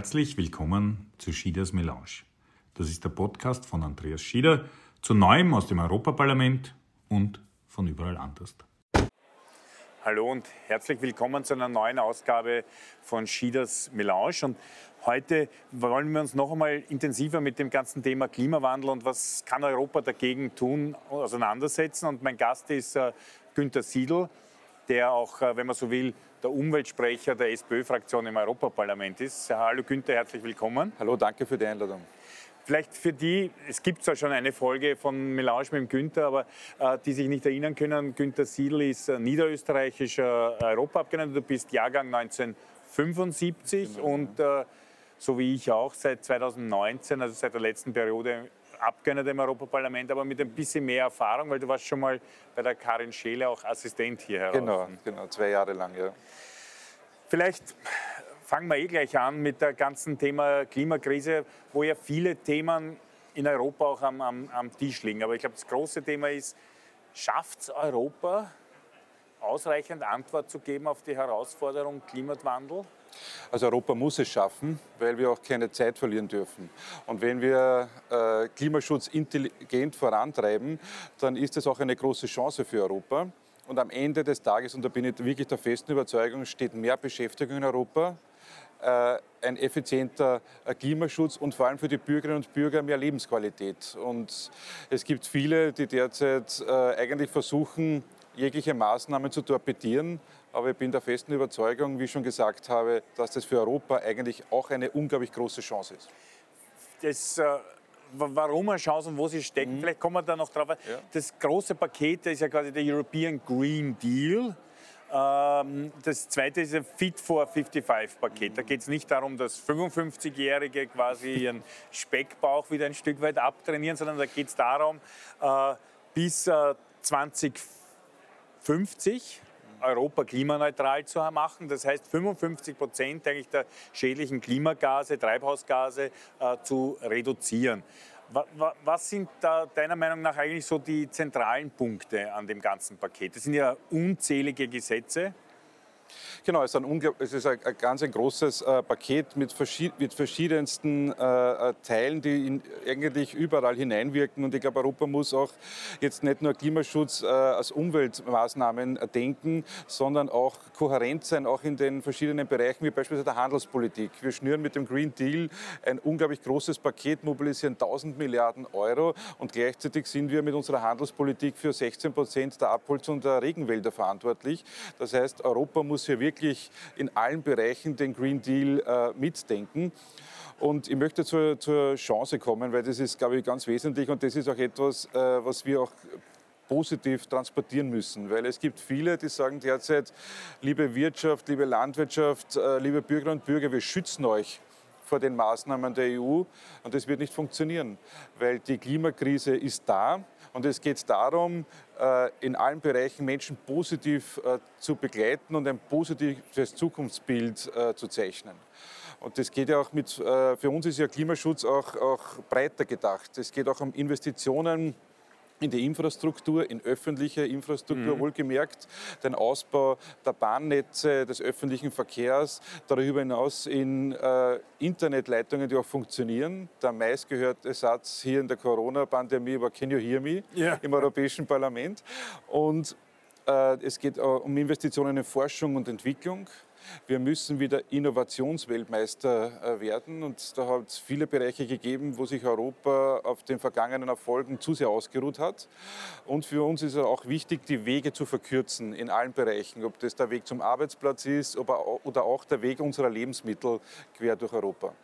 Herzlich willkommen zu Schieders Melange. Das ist der Podcast von Andreas Schieder zu Neuem aus dem Europaparlament und von überall anders. Hallo und herzlich willkommen zu einer neuen Ausgabe von Schieders Melange. Und heute wollen wir uns noch einmal intensiver mit dem ganzen Thema Klimawandel und was kann Europa dagegen tun, auseinandersetzen. Und mein Gast ist äh, Günter Siedl, der auch, äh, wenn man so will, der Umweltsprecher der SPÖ-Fraktion im Europaparlament ist. Hallo Günther, herzlich willkommen. Hallo, danke für die Einladung. Vielleicht für die, es gibt zwar schon eine Folge von Melange mit dem Günther, aber äh, die sich nicht erinnern können, Günther Siedl ist äh, niederösterreichischer Europaabgeordneter, du bist Jahrgang 1975 genau. und äh, so wie ich auch seit 2019, also seit der letzten Periode Abgeordneter im Europaparlament, aber mit ein bisschen mehr Erfahrung, weil du warst schon mal bei der Karin Scheele auch Assistent hier heraus. Genau, genau, zwei Jahre lang, ja. Vielleicht fangen wir eh gleich an mit dem ganzen Thema Klimakrise, wo ja viele Themen in Europa auch am, am, am Tisch liegen. Aber ich glaube, das große Thema ist, schafft es Europa, ausreichend Antwort zu geben auf die Herausforderung Klimawandel? Also Europa muss es schaffen, weil wir auch keine Zeit verlieren dürfen. Und wenn wir äh, Klimaschutz intelligent vorantreiben, dann ist es auch eine große Chance für Europa. Und am Ende des Tages, und da bin ich wirklich der festen Überzeugung, steht mehr Beschäftigung in Europa, äh, ein effizienter äh, Klimaschutz und vor allem für die Bürgerinnen und Bürger mehr Lebensqualität. Und es gibt viele, die derzeit äh, eigentlich versuchen, jegliche Maßnahmen zu torpedieren. Aber ich bin der festen Überzeugung, wie ich schon gesagt habe, dass das für Europa eigentlich auch eine unglaublich große Chance ist. Das, äh, warum eine Chance und wo sie steckt, mhm. vielleicht kommen wir da noch drauf. Ja. Das große Paket das ist ja quasi der European Green Deal. Ähm, das zweite ist ein Fit for 55-Paket. Da geht es nicht darum, dass 55-Jährige quasi ihren Speckbauch wieder ein Stück weit abtrainieren, sondern da geht es darum, äh, bis 2050 äh, Europa klimaneutral zu machen. Das heißt, 55 Prozent eigentlich der schädlichen Klimagase, Treibhausgase äh, zu reduzieren. Was sind da deiner Meinung nach eigentlich so die zentralen Punkte an dem ganzen Paket? Das sind ja unzählige Gesetze. Genau, es ist ein, es ist ein, ganz ein großes äh, Paket mit, verschied mit verschiedensten äh, äh, Teilen, die in, eigentlich überall hineinwirken. Und ich glaube, Europa muss auch jetzt nicht nur Klimaschutz äh, als Umweltmaßnahmen denken, sondern auch kohärent sein, auch in den verschiedenen Bereichen, wie beispielsweise der Handelspolitik. Wir schnüren mit dem Green Deal ein unglaublich großes Paket, mobilisieren 1000 Milliarden Euro und gleichzeitig sind wir mit unserer Handelspolitik für 16 Prozent der Abholzung der Regenwälder verantwortlich. Das heißt, Europa muss hier wirklich in allen Bereichen den Green Deal äh, mitdenken. Und ich möchte zur, zur, Chance kommen, weil das ist, glaube ich, ganz wesentlich. Und das ist auch etwas, äh, was wir auch positiv transportieren müssen, weil es gibt viele, die sagen derzeit, liebe Wirtschaft, liebe Landwirtschaft, äh, liebe Bürgerinnen und Bürger, wir schützen euch vor den Maßnahmen der EU und das wird nicht funktionieren, weil die Klimakrise ist da und es geht darum, äh, in allen Bereichen Menschen positiv äh, zu begleiten und ein positives Zukunftsbild äh, zu zeichnen. Und das geht ja auch mit, für uns ist ja Klimaschutz auch, auch breiter gedacht. Es geht auch um Investitionen in die Infrastruktur, in öffentliche Infrastruktur mhm. wohlgemerkt, den Ausbau der Bahnnetze, des öffentlichen Verkehrs, darüber hinaus in äh, Internetleitungen, die auch funktionieren. Der meistgehörte Satz hier in der Corona-Pandemie war Can you hear me? Ja. im Europäischen Parlament. Und äh, es geht äh, um Investitionen in Forschung und Entwicklung. Wir müssen wieder Innovationsweltmeister äh, werden. Und da hat es viele Bereiche gegeben, wo sich Europa auf den vergangenen Erfolgen zu sehr ausgeruht hat. Und für uns ist es auch wichtig, die Wege zu verkürzen in allen Bereichen. Ob das der Weg zum Arbeitsplatz ist oder auch der Weg unserer Lebensmittel quer durch Europa.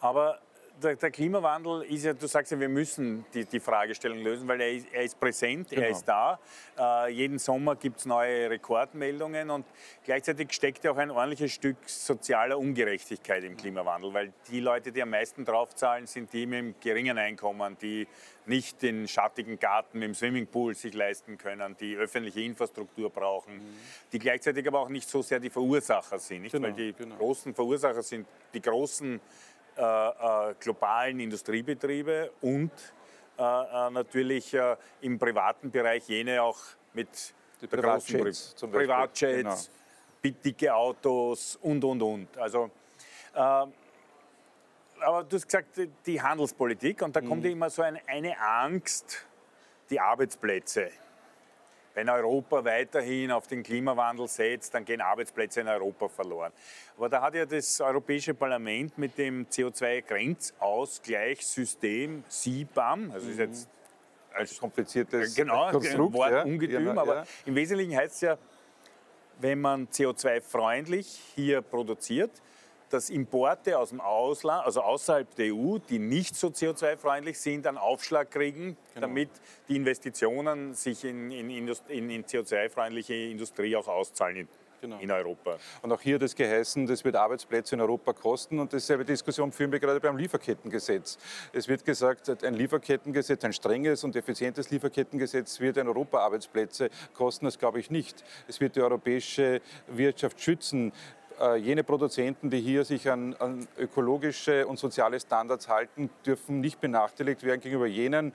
Aber der, der, Klimawandel ist ja, du sagst ja, wir müssen die, die Fragestellung lösen, weil er ist, er ist präsent, genau. er ist da. Äh, jeden Sommer gibt es neue Rekordmeldungen und gleichzeitig steckt ja auch ein ordentliches Stück sozialer Ungerechtigkeit im Klimawandel, weil die Leute, die am meisten draufzahlen, sind die mit einem geringen Einkommen, die nicht den schattigen Garten dem Swimmingpool sich leisten können, die öffentliche Infrastruktur brauchen, mhm. die gleichzeitig aber auch nicht so sehr die Verursacher sind, nicht? Genau, weil die genau. großen Verursacher sind die großen äh, äh, globalen Industriebetriebe und äh, natürlich im privaten Bereich jene auch mit die Privatjets, zum Privatjets genau. dicke Autos und, und, und. Also aber du hast gesagt, die Handelspolitik und da kommt Mhm. immer so ein, eine Angst, die Arbeitsplätze. Wenn Europa weiterhin auf den Klimawandel setzt, dann gehen Arbeitsplätze in Europa verloren. Aber da hat ja das Europäische Parlament mit dem CO2-Grenzausgleichssystem CBAM, also ist jetzt als Kompliziertes genau, Konstrukt. Wort ja. Ungetüm, Ja, aber ja. im Wesentlichen heißt es ja, wenn man CO2-freundlich hier produziert, dass Importe aus dem Ausland, also außerhalb der EU, die nicht so CO2-freundlich sind, einen Aufschlag kriegen, Genau. damit die Investitionen sich in, in, in, in CO2-freundliche Industrie auch auszahlen in, Genau. in Europa. Und auch hier es geheißen, das wird Arbeitsplätze in Europa kosten. Und dieselbe Diskussion führen wir gerade beim Lieferkettengesetz. Es wird gesagt, ein Lieferkettengesetz, ein strenges und effizientes Lieferkettengesetz wird in Europa Arbeitsplätze kosten. Das glaube ich nicht. Es wird die europäische Wirtschaft schützen. Äh, Jene Produzenten, die hier sich an, an ökologische und soziale Standards halten, dürfen nicht benachteiligt werden gegenüber jenen,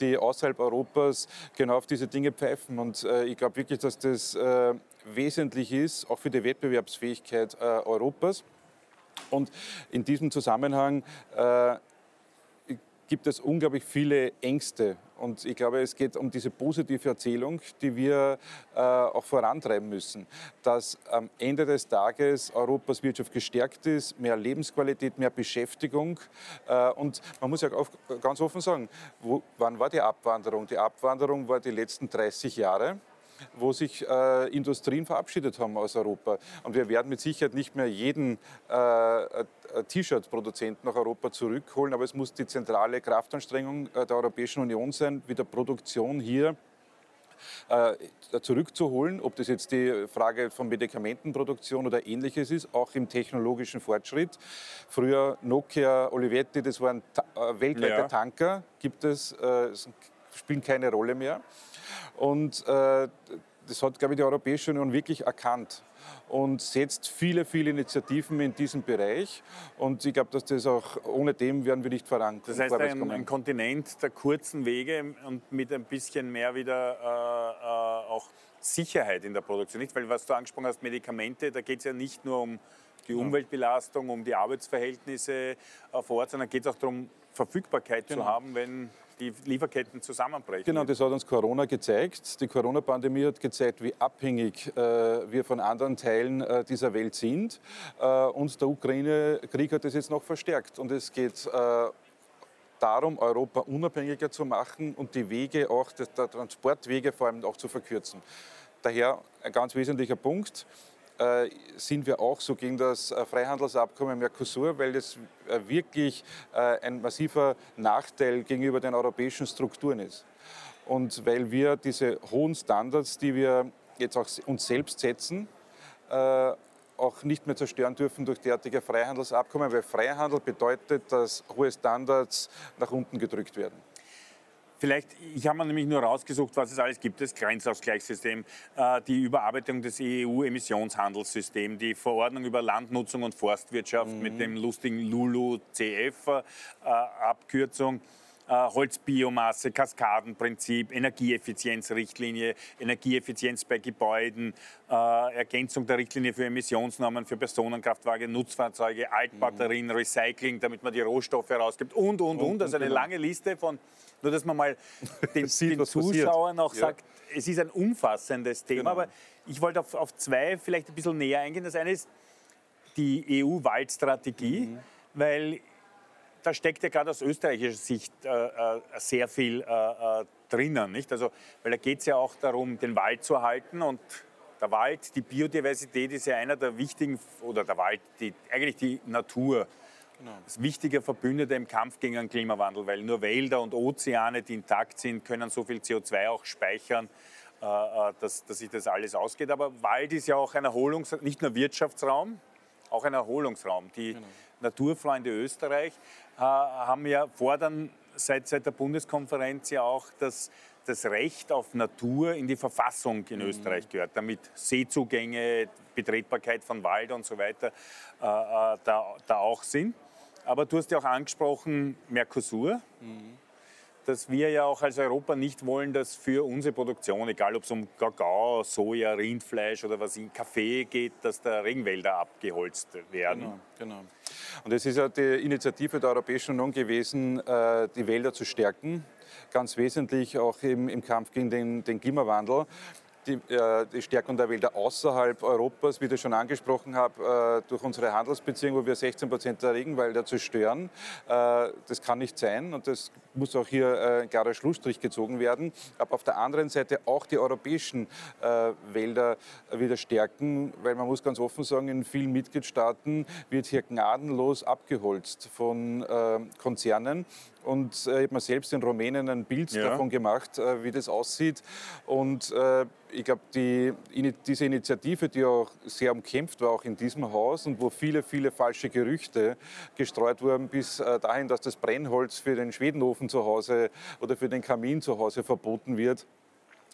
die außerhalb Europas genau auf diese Dinge pfeifen. Und äh, ich glaube wirklich, dass das äh, wesentlich ist, auch für die Wettbewerbsfähigkeit äh, Europas. Und in diesem Zusammenhang äh, gibt es unglaublich viele Ängste. Und ich glaube, es geht um diese positive Erzählung, die wir äh, auch vorantreiben müssen, dass am Ende des Tages Europas Wirtschaft gestärkt ist, mehr Lebensqualität, mehr Beschäftigung. Äh, und man muss ja auch ganz offen sagen, wo, wann war die Abwanderung? Die Abwanderung war die letzten 30 Jahre wo sich äh, Industrien verabschiedet haben aus Europa. Und wir werden mit Sicherheit nicht mehr jeden äh, äh, T-Shirt-Produzent nach Europa zurückholen, aber es muss die zentrale Kraftanstrengung äh, der Europäischen Union sein, wieder Produktion hier äh, zurückzuholen, ob das jetzt die Frage von Medikamentenproduktion oder ähnliches ist, auch im technologischen Fortschritt. Früher Nokia, Olivetti, das waren weltweite Ja. Tanker, gibt es spielen keine Rolle mehr. Und äh, das hat, glaube ich, die Europäische Union wirklich erkannt und setzt viele, viele Initiativen in diesem Bereich. Und ich glaube, dass das auch ohne dem werden wir nicht voran Das heißt, ein, ein Kontinent der kurzen Wege und mit ein bisschen mehr wieder äh, äh, auch Sicherheit in der Produktion. Nicht? Weil was du angesprochen hast, Medikamente, da geht es ja nicht nur um die Umweltbelastung, um die Arbeitsverhältnisse äh, vor Ort, sondern geht es auch darum, Verfügbarkeit zu haben, wenn die Lieferketten zusammenbrechen. Genau, das hat uns Corona gezeigt. Die Corona-Pandemie hat gezeigt, wie abhängig äh, wir von anderen Teilen äh, dieser Welt sind. Äh, und der Ukraine-Krieg hat das jetzt noch verstärkt. Und es geht äh, darum, Europa unabhängiger zu machen und die Wege, auch der, Transportwege vor allem auch zu verkürzen. Daher ein ganz wesentlicher Punkt. Äh, sind wir auch so gegen das äh, Freihandelsabkommen Mercosur, weil das äh, wirklich ein massiver Nachteil gegenüber den europäischen Strukturen ist. Und weil wir diese hohen Standards, die wir jetzt auch uns selbst setzen, auch nicht mehr zerstören dürfen durch derartige Freihandelsabkommen, weil Freihandel bedeutet, dass hohe Standards nach unten gedrückt werden. Vielleicht, ich habe mir nämlich nur rausgesucht, was es alles gibt. Das Grenzausgleichssystem, äh, die Überarbeitung des EU-Emissionshandelssystems, die Verordnung über Landnutzung und Forstwirtschaft mit dem lustigen LULU-CF-Abkürzung. Äh, Holzbiomasse, Kaskadenprinzip, Energieeffizienzrichtlinie, Energieeffizienz bei Gebäuden, äh, Ergänzung der Richtlinie für Emissionsnormen für Personenkraftwagen, Nutzfahrzeuge, Altbatterien, Recycling, damit man die Rohstoffe rausgibt und, und, und. Also eine lange Liste von, nur dass man mal den, Sieht, den. Zuschauern auch Ja. sagt, es ist ein umfassendes Thema, Genau. aber ich wollte auf, auf zwei vielleicht ein bisschen näher eingehen. Das eine ist die EU-Waldstrategie, Mhm. weil da steckt ja gerade aus österreichischer Sicht äh, äh, sehr viel äh, äh, drinnen. Nicht? Also, weil da geht es ja auch darum, den Wald zu erhalten und der Wald, die Biodiversität ist ja einer der wichtigen, oder der Wald, die, eigentlich die Natur, das wichtige Verbündete im Kampf gegen den Klimawandel, weil nur Wälder und Ozeane, die intakt sind, können so viel CO2 auch speichern, äh, dass, dass sich das alles ausgeht. Aber Wald ist ja auch ein Erholungs-, nicht nur Wirtschaftsraum, auch ein Erholungsraum. Die Naturfreunde Österreich äh, haben ja fordern seit, seit der Bundeskonferenz ja auch, dass das Recht auf Natur in die Verfassung in Österreich gehört, damit Seezugänge, Betretbarkeit von Wald und so weiter äh, äh, da, da auch sind. Aber du hast ja auch angesprochen Mercosur. Dass wir ja auch als Europa nicht wollen, dass für unsere Produktion, egal ob es um Kakao, Soja, Rindfleisch oder was in Kaffee geht, dass da Regenwälder abgeholzt werden. Genau, genau. Und es ist ja die Initiative der Europäischen Union gewesen, äh, die Wälder zu stärken, ganz wesentlich auch im, im Kampf gegen den, den Klimawandel die, äh, die, Stärkung der Wälder außerhalb Europas, wie ich schon angesprochen habe, äh, durch unsere Handelsbeziehungen, wo wir 16 Prozent der Regenwälder zerstören. Äh, das kann nicht sein und das muss auch hier ein klarer Schlussstrich gezogen werden. Aber auf der anderen Seite auch die europäischen Wälder wieder stärken, weil man muss ganz offen sagen, in vielen Mitgliedstaaten wird hier gnadenlos abgeholzt von Konzernen und äh, ich habe mir selbst in Rumänien ein Bild ja. davon gemacht, äh, wie das aussieht. Und äh, ich glaube, die, diese Initiative, die auch sehr umkämpft war, auch in diesem Haus und wo viele, viele falsche Gerüchte gestreut wurden, bis dahin, dass das Brennholz für den Schwedenofen zu Hause oder für den Kamin zu Hause verboten wird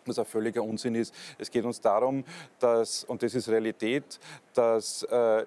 was ein völliger Unsinn ist. Es geht uns darum, dass, und das ist Realität, dass äh,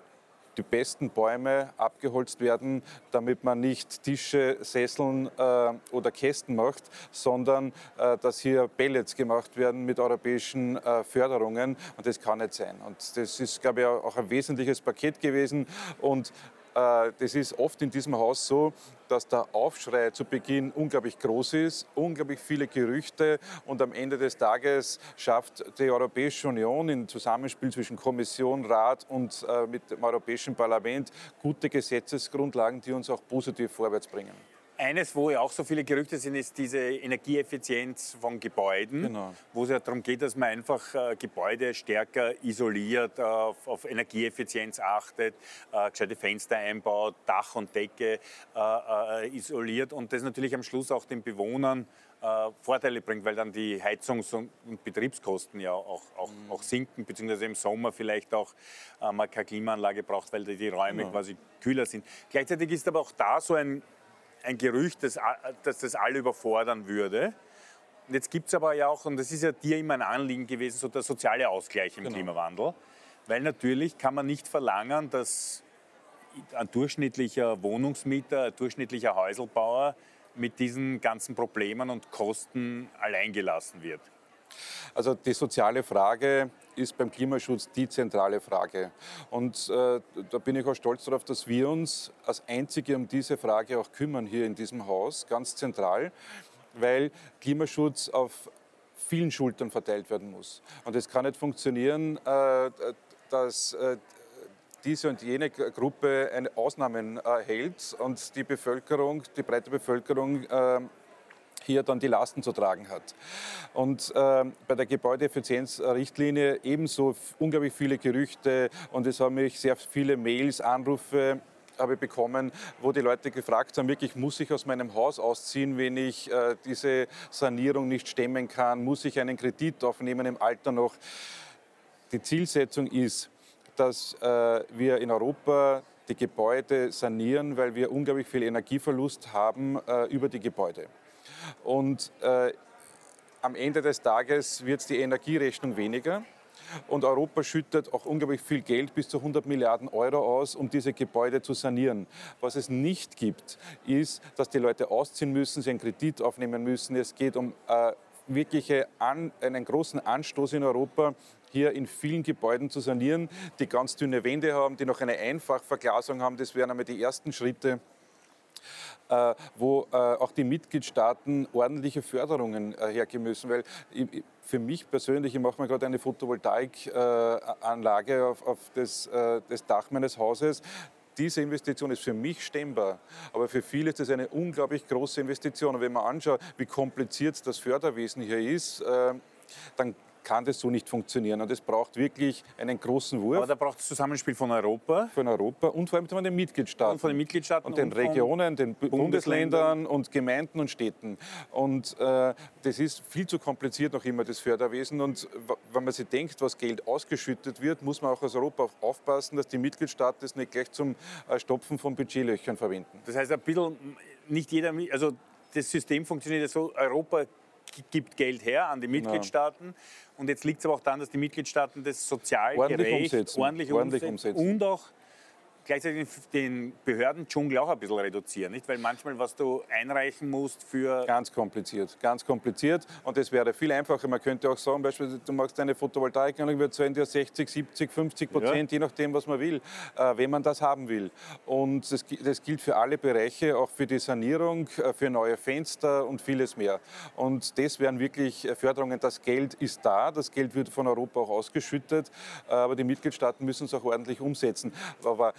die besten Bäume abgeholzt werden, damit man nicht Tische, Sesseln äh, oder Kästen macht, sondern äh, dass hier Pellets gemacht werden mit europäischen äh, Förderungen. Und das kann nicht sein. Und das ist, glaube ich, auch ein wesentliches Paket gewesen. Und das ist oft in diesem Haus so, dass der Aufschrei zu Beginn unglaublich groß ist, unglaublich viele Gerüchte und am Ende des Tages schafft die Europäische Union im Zusammenspiel zwischen Kommission, Rat und äh, mit dem Europäischen Parlament gute Gesetzesgrundlagen, die uns auch positiv vorwärts bringen. Eines, wo ja auch so viele Gerüchte sind, ist diese Energieeffizienz von Gebäuden, genau. wo es ja darum geht, dass man einfach äh, Gebäude stärker isoliert, äh, auf, auf, Energieeffizienz achtet, äh, gescheite Fenster einbaut, Dach und Decke äh, äh, isoliert und das natürlich am Schluss auch den Bewohnern äh, Vorteile bringt, weil dann die Heizungs- und Betriebskosten ja auch, auch, mhm. auch, sinken, beziehungsweise im Sommer vielleicht auch man keine Klimaanlage braucht, weil die Räume genau. quasi kühler sind. Gleichzeitig ist aber auch da so ein ein Gerücht, das, dass das alle überfordern würde. Jetzt gibt es aber ja auch, und das ist ja dir immer ein Anliegen gewesen, so der soziale Ausgleich im genau. Klimawandel. Weil natürlich kann man nicht verlangen, dass ein durchschnittlicher Wohnungsmieter, ein durchschnittlicher Häuselbauer mit diesen ganzen Problemen und Kosten alleingelassen wird. Also die soziale Frage ist beim Klimaschutz die zentrale Frage. Und äh, da bin ich auch stolz darauf, dass wir uns als Einzige um diese Frage auch kümmern hier in diesem Haus, ganz zentral, weil Klimaschutz auf vielen Schultern verteilt werden muss. Und es kann nicht funktionieren, äh, dass äh, diese und jene Gruppe eine Ausnahmen erhält und die Bevölkerung, die breite Bevölkerung äh, hier dann die Lasten zu tragen hat. Und äh, bei der Gebäudeeffizienzrichtlinie ebenso unglaublich viele Gerüchte und es haben mich sehr viele Mails, Anrufe habe bekommen, wo die Leute gefragt haben, wirklich, muss ich aus meinem Haus ausziehen, wenn ich äh, diese Sanierung nicht stemmen kann? Muss ich einen Kredit aufnehmen im Alter noch? Die Zielsetzung ist, dass äh, wir in Europa die Gebäude sanieren, weil wir unglaublich viel Energieverlust haben äh, über die Gebäude. Und äh, am Ende des Tages wird die Energierechnung weniger. Und Europa schüttet auch unglaublich viel Geld, bis zu 100 Milliarden Euro aus, um diese Gebäude zu sanieren. Was es nicht gibt, ist, dass die Leute ausziehen müssen, sie einen Kredit aufnehmen müssen. Es geht um äh, wirkliche an, einen großen Anstoß in Europa, hier in vielen Gebäuden zu sanieren, die ganz dünne Wände haben, die noch eine Einfachverglasung haben. Das wären einmal die ersten Schritte. Äh, wo äh, auch die Mitgliedstaaten ordentliche Förderungen äh, hergeben müssen. Weil für mich persönlich, ich mache mir gerade eine Photovoltaikanlage auf, auf das, das Dach meines Hauses, diese Investition ist für mich stemmbar, aber für viele ist das eine unglaublich große Investition. Und wenn man anschaut, wie kompliziert das Förderwesen hier ist, dann kann das so nicht funktionieren. Und es braucht wirklich einen großen Wurf. Aber da braucht es Zusammenspiel von Europa. Von Europa und vor allem von den Mitgliedstaaten. Und von den Mitgliedstaaten. Und den und Regionen, den Bundesländern und Gemeinden und Städten. Und äh, das ist viel zu kompliziert noch immer, das Förderwesen. Und wenn man sich denkt, was Geld ausgeschüttet wird, muss man auch als Europa aufpassen, dass die Mitgliedstaaten das nicht gleich zum äh, Stopfen von Budgetlöchern verwenden. Das heißt, ein bisschen, nicht jeder, also das System funktioniert ja so, Europa gibt Geld her an die genau. Mitgliedstaaten. Ja. Und jetzt liegt es aber auch daran, dass die Mitgliedstaaten das sozial ordentlich gerecht, umsetzen. ordentlich, ordentlich umsetzen, umsetzen, und auch gleichzeitig den Behördendschungel auch ein bisschen reduzieren, nicht? Weil manchmal, was du einreichen musst für... Ganz kompliziert, ganz kompliziert. Und es wäre viel einfacher. Man könnte auch sagen, beispielsweise, du machst eine Photovoltaikanlage, wir zahlen dir 60, 70, 50 Prozent, ja. je nachdem, was man will, äh, wenn man das haben will. Und das, das, gilt für alle Bereiche, auch für die Sanierung, äh, für neue Fenster und vieles mehr. Und das wären wirklich Förderungen. Das Geld ist da, das Geld wird von Europa auch ausgeschüttet, äh, aber die Mitgliedstaaten müssen es auch ordentlich umsetzen. Aber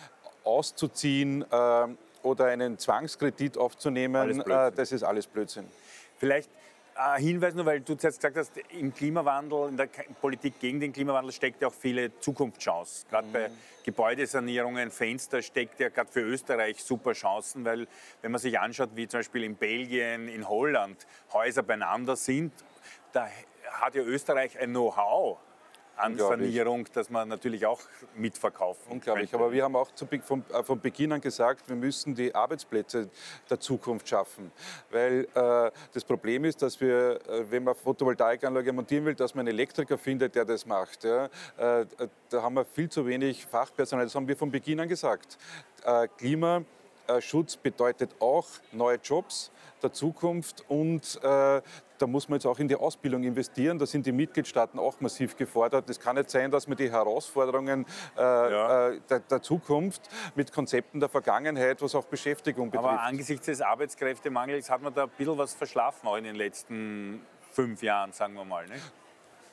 auszuziehen äh, oder einen Zwangskredit aufzunehmen, äh, das ist alles Blödsinn. Vielleicht ein Hinweis nur, weil du zuerst gesagt hast, im Klimawandel, in der Politik gegen den Klimawandel steckt ja auch viele Zukunftschancen. Gerade mhm. bei Gebäudesanierungen, Fenster steckt ja gerade für Österreich super Chancen, weil wenn man sich anschaut, wie zum Beispiel in Belgien, in Holland Häuser beieinander sind, da hat ja Österreich ein Know-how an Sanierung, dass man natürlich auch mitverkaufen Unglaublich, könnte. aber wir haben auch zu, von, äh, von, Beginn an gesagt, wir müssen die Arbeitsplätze der Zukunft schaffen. Weil äh, das Problem ist, dass wir, äh, wenn man Photovoltaikanlage montieren will, dass man einen Elektriker findet, der das macht. Ja? Äh, da haben wir viel zu wenig Fachpersonal, das haben wir von Beginn an gesagt. Äh, Klimaschutz bedeutet auch neue Jobs der Zukunft und äh, da muss man jetzt auch in die Ausbildung investieren. Da sind die Mitgliedstaaten auch massiv gefordert. Es kann nicht sein, dass man die Herausforderungen äh, ja. Äh, der, der, Zukunft mit Konzepten der Vergangenheit, was auch Beschäftigung betrifft. Aber angesichts des Arbeitskräftemangels hat man da ein bisschen was verschlafen, auch in den letzten fünf Jahren, sagen wir mal. Nicht?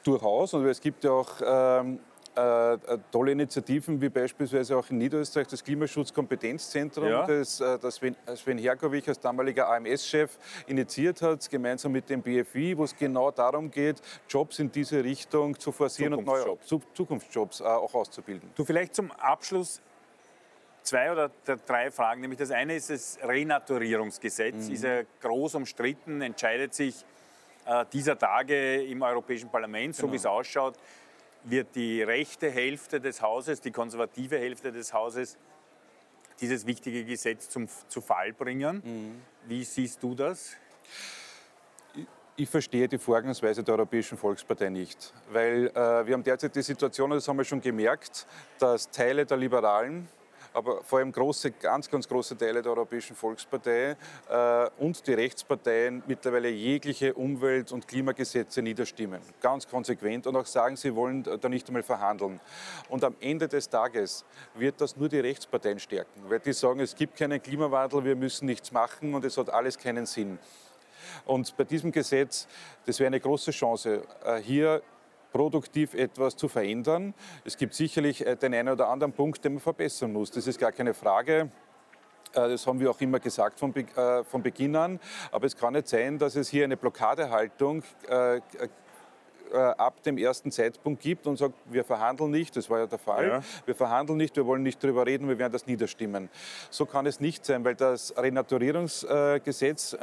Durchaus. Und es gibt ja auch ähm, äh, äh, tolle Initiativen, wie beispielsweise auch in Niederösterreich das Klimaschutzkompetenzzentrum, ja. das, äh, das Sven, äh, Sven Herkowich als damaliger AMS-Chef initiiert hat, gemeinsam mit dem BFI, wo es genau darum geht, Jobs in diese Richtung zu forcieren und neue Zukunftsjobs äh, auch auszubilden. Du vielleicht zum Abschluss zwei oder drei Fragen. Nämlich das eine ist das Renaturierungsgesetz. Mhm. Ist ja groß umstritten, entscheidet sich äh, dieser Tage im Europäischen Parlament, genau. so wie es ausschaut, wird die rechte Hälfte des Hauses, die konservative Hälfte des Hauses, dieses wichtige Gesetz zum, zu Fall bringen. Mhm. Wie siehst du das? Ich, ich verstehe die Vorgehensweise der Europäischen Volkspartei nicht, weil äh, wir haben derzeit die Situation, das haben wir schon gemerkt, dass Teile der Liberalen aber vor allem große, ganz, ganz große Teile der Europäischen Volkspartei äh, und die Rechtsparteien mittlerweile jegliche Umwelt- und Klimagesetze niederstimmen. Ganz konsequent und auch sagen, sie wollen da nicht einmal verhandeln. Und am Ende des Tages wird das nur die Rechtsparteien stärken, weil die sagen, es gibt keinen Klimawandel, wir müssen nichts machen und es hat alles keinen Sinn. Und bei diesem Gesetz, das wäre eine große Chance, äh, hier produktiv etwas zu verändern. Es gibt sicherlich äh, den einen oder anderen Punkt, den man verbessern muss. Das ist gar keine Frage. Äh, das haben wir auch immer gesagt von, äh, von Beginn an. Aber es kann nicht sein, dass es hier eine Blockadehaltung ab dem ersten Zeitpunkt gibt und sagt, wir verhandeln nicht, das war ja der Fall, ja. wir verhandeln nicht, wir wollen nicht darüber reden, wir werden das niederstimmen. So kann es nicht sein, weil das Renaturierungsgesetz,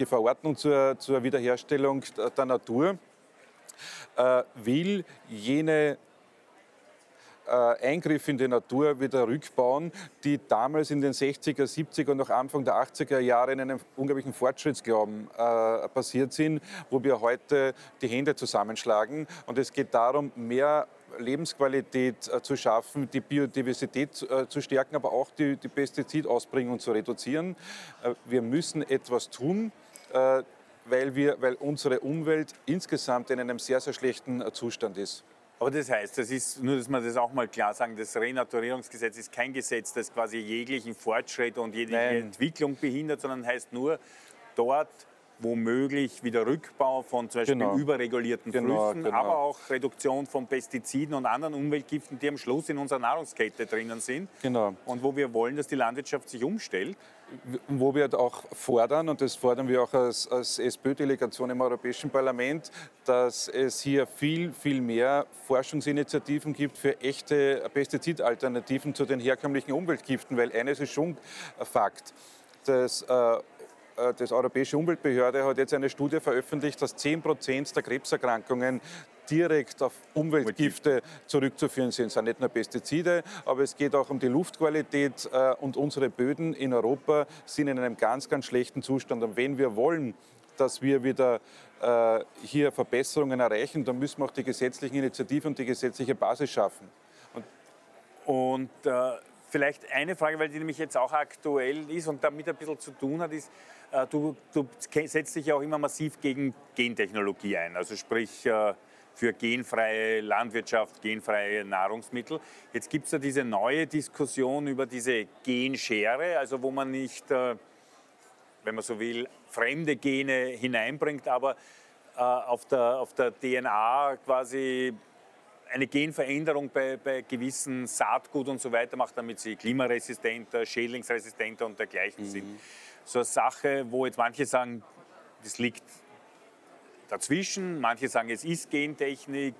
die Verordnung zur, zur Wiederherstellung der Natur, äh, will jene äh, Eingriffe in die Natur wieder rückbauen, die damals in den 60er, 70er und auch Anfang der 80er Jahre in einem unglaublichen Fortschrittsglauben äh, passiert sind, wo wir heute die Hände zusammenschlagen. Und es geht darum, mehr Lebensqualität äh, zu schaffen, die Biodiversität äh, zu stärken, aber auch die, die Pestizidausbringung zu reduzieren. Äh, wir müssen etwas tun weil, wir, weil unsere Umwelt insgesamt in einem sehr, sehr schlechten äh, Zustand ist. Aber das heißt, das ist, nur dass wir das auch mal klar sagen, das Renaturierungsgesetz ist kein Gesetz, das quasi jeglichen Fortschritt und jegliche Nein. Entwicklung behindert, sondern heißt nur, dort womöglich wieder Rückbau von zum Beispiel genau. überregulierten genau, Früchten, genau. aber auch Reduktion von Pestiziden und anderen Umweltgiften, die am Schluss in unserer Nahrungskette drinnen sind. Genau. Und wo wir wollen, dass die Landwirtschaft sich umstellt. Wo wir auch fordern, und das fordern wir auch als, als SPÖ-Delegation im Europäischen Parlament, dass es hier viel, viel mehr Forschungsinitiativen gibt für echte Pestizidalternativen zu den herkömmlichen Umweltgiften, weil eines ist schon Fakt. Das äh, äh, das Europäische Umweltbehörde hat jetzt eine Studie veröffentlicht, dass 10 Prozent der Krebserkrankungen direkt auf Umweltgifte zurückzuführen sind. Es sind nicht nur Pestizide, aber es geht auch um die Luftqualität äh, und unsere Böden in Europa sind in einem ganz, ganz schlechten Zustand. Und wenn wir wollen, dass wir wieder äh, hier Verbesserungen erreichen, dann müssen wir auch die gesetzlichen Initiativen und die gesetzliche Basis schaffen. Und, und äh vielleicht eine Frage, weil die nämlich jetzt auch aktuell ist und damit ein bisschen zu tun hat, ist, äh, du, du setzt dich ja auch immer massiv gegen Gentechnologie ein. Also sprich, äh, für genfreie Landwirtschaft, genfreie Nahrungsmittel. Jetzt gibt es ja diese neue Diskussion über diese Genschere, also wo man nicht, äh, wenn man so will, fremde Gene hineinbringt, aber äh, auf, der, auf der DNA quasi eine Genveränderung bei, bei, gewissen Saatgut und so weiter macht, damit sie klimaresistenter, schädlingsresistenter und dergleichen mhm. sind. So eine Sache, wo jetzt manche sagen, das liegt dazwischen. Manche sagen, es ist Gentechnik.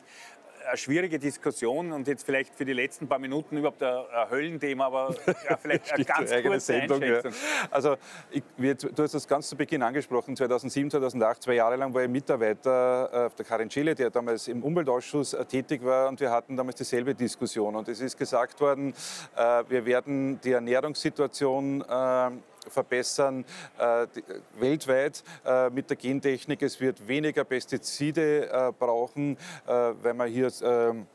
Eine schwierige Diskussion und jetzt vielleicht für die letzten paar Minuten überhaupt ein, ein Höllenthema, aber ja, vielleicht eine ganz kurze Sendung. Ja. Also ich, du hast das ganz zu Beginn angesprochen, 2007, 2008, zwei Jahre lang war ich Mitarbeiter äh, auf der Karin Schelle, der damals im Umweltausschuss äh, tätig war und wir hatten damals dieselbe Diskussion und es ist gesagt worden, äh, wir werden die Ernährungssituation verbessern äh, die, weltweit äh, mit der Gentechnik. Es wird weniger Pestizide äh, brauchen, äh, weil man hier ähm,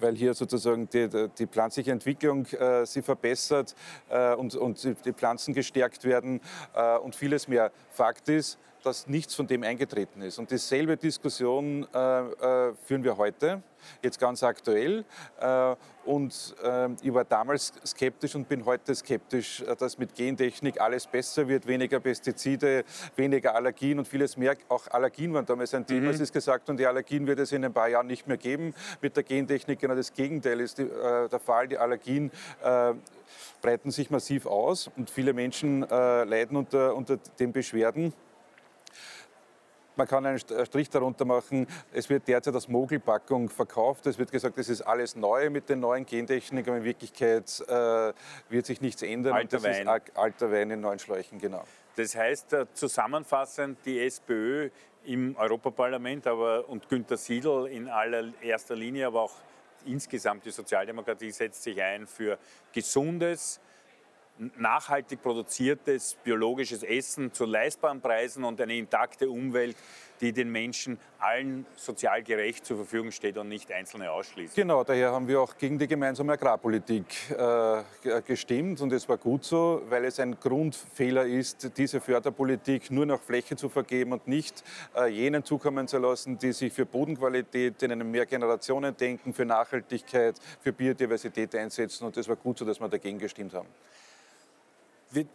weil hier sozusagen die, die pflanzliche Entwicklung äh, sie verbessert äh, und, und die Pflanzen gestärkt werden äh, und vieles mehr. Fakt ist, dass nichts von dem eingetreten ist. Und dieselbe Diskussion äh, äh, führen wir heute, jetzt ganz aktuell. Äh, und äh, ich war damals skeptisch und bin heute skeptisch, äh, dass mit Gentechnik alles besser wird, weniger Pestizide, weniger Allergien und vieles mehr. Auch Allergien waren damals ein Thema, mhm. es ist gesagt, und die Allergien wird es in ein paar Jahren nicht mehr geben. Mit der Gentechnik genau das Gegenteil ist die, äh, der Fall. Die Allergien breiten sich massiv aus und viele Menschen leiden unter, unter den Beschwerden. Man kann einen Strich darunter machen, es wird derzeit als Mogelpackung verkauft. Es wird gesagt, es ist alles neu mit den neuen Gentechniken, aber in Wirklichkeit äh, wird sich nichts ändern. Alter Wein. alter Wein in neuen Schläuchen, genau. Das heißt äh, zusammenfassend, die SPÖ im Europaparlament aber, und Günter Siedl in allererster Linie, aber auch insgesamt die Sozialdemokratie setzt sich ein für gesundes, nachhaltig produziertes biologisches Essen zu leistbaren Preisen und eine intakte Umwelt, die den Menschen allen sozial gerecht zur Verfügung steht und nicht Einzelne ausschließt. Genau, daher haben wir auch gegen die gemeinsame Agrarpolitik äh, gestimmt und es war gut so, weil es ein Grundfehler ist, diese Förderpolitik nur nach Fläche zu vergeben und nicht äh, jenen zukommen zu lassen, die sich für Bodenqualität, in einem Mehrgenerationen denken, für Nachhaltigkeit, für Biodiversität einsetzen und es war gut so, dass wir dagegen gestimmt haben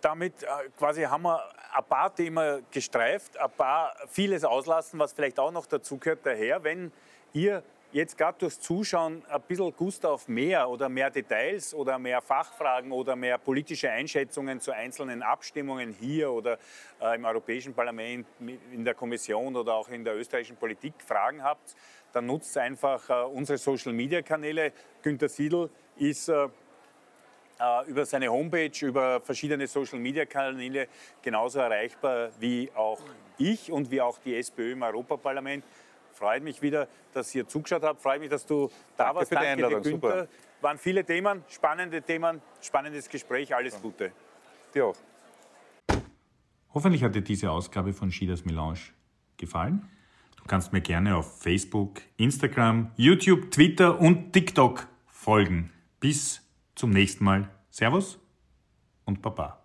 damit äh, quasi haben wir ein paar Themen gestreift, ein paar vieles auslassen, was vielleicht auch noch dazu gehört. Daher, wenn ihr jetzt gerade durchs Zuschauen ein bisschen Gust auf mehr oder mehr Details oder mehr Fachfragen oder mehr politische Einschätzungen zu einzelnen Abstimmungen hier oder äh, im Europäischen Parlament, in der Kommission oder auch in der österreichischen Politik Fragen habt, dann nutzt einfach äh, unsere Social-Media-Kanäle. Günter Siedl ist äh, über seine Homepage, über verschiedene Social-Media-Kanäle genauso erreichbar wie auch ich und wie auch die SPÖ im Europaparlament. Freut mich wieder, dass ihr zugeschaut habt. Freut mich, dass du da Danke warst. Für die Danke Einladung. dir, Günther. Super. Waren viele Themen, spannende Themen, spannendes Gespräch. Alles Gute. Dir auch. Hoffentlich hat dir diese Ausgabe von Schieders Melange gefallen. Du kannst mir gerne auf Facebook, Instagram, YouTube, Twitter und TikTok folgen. Bis zum nächsten Mal. Servus und Baba.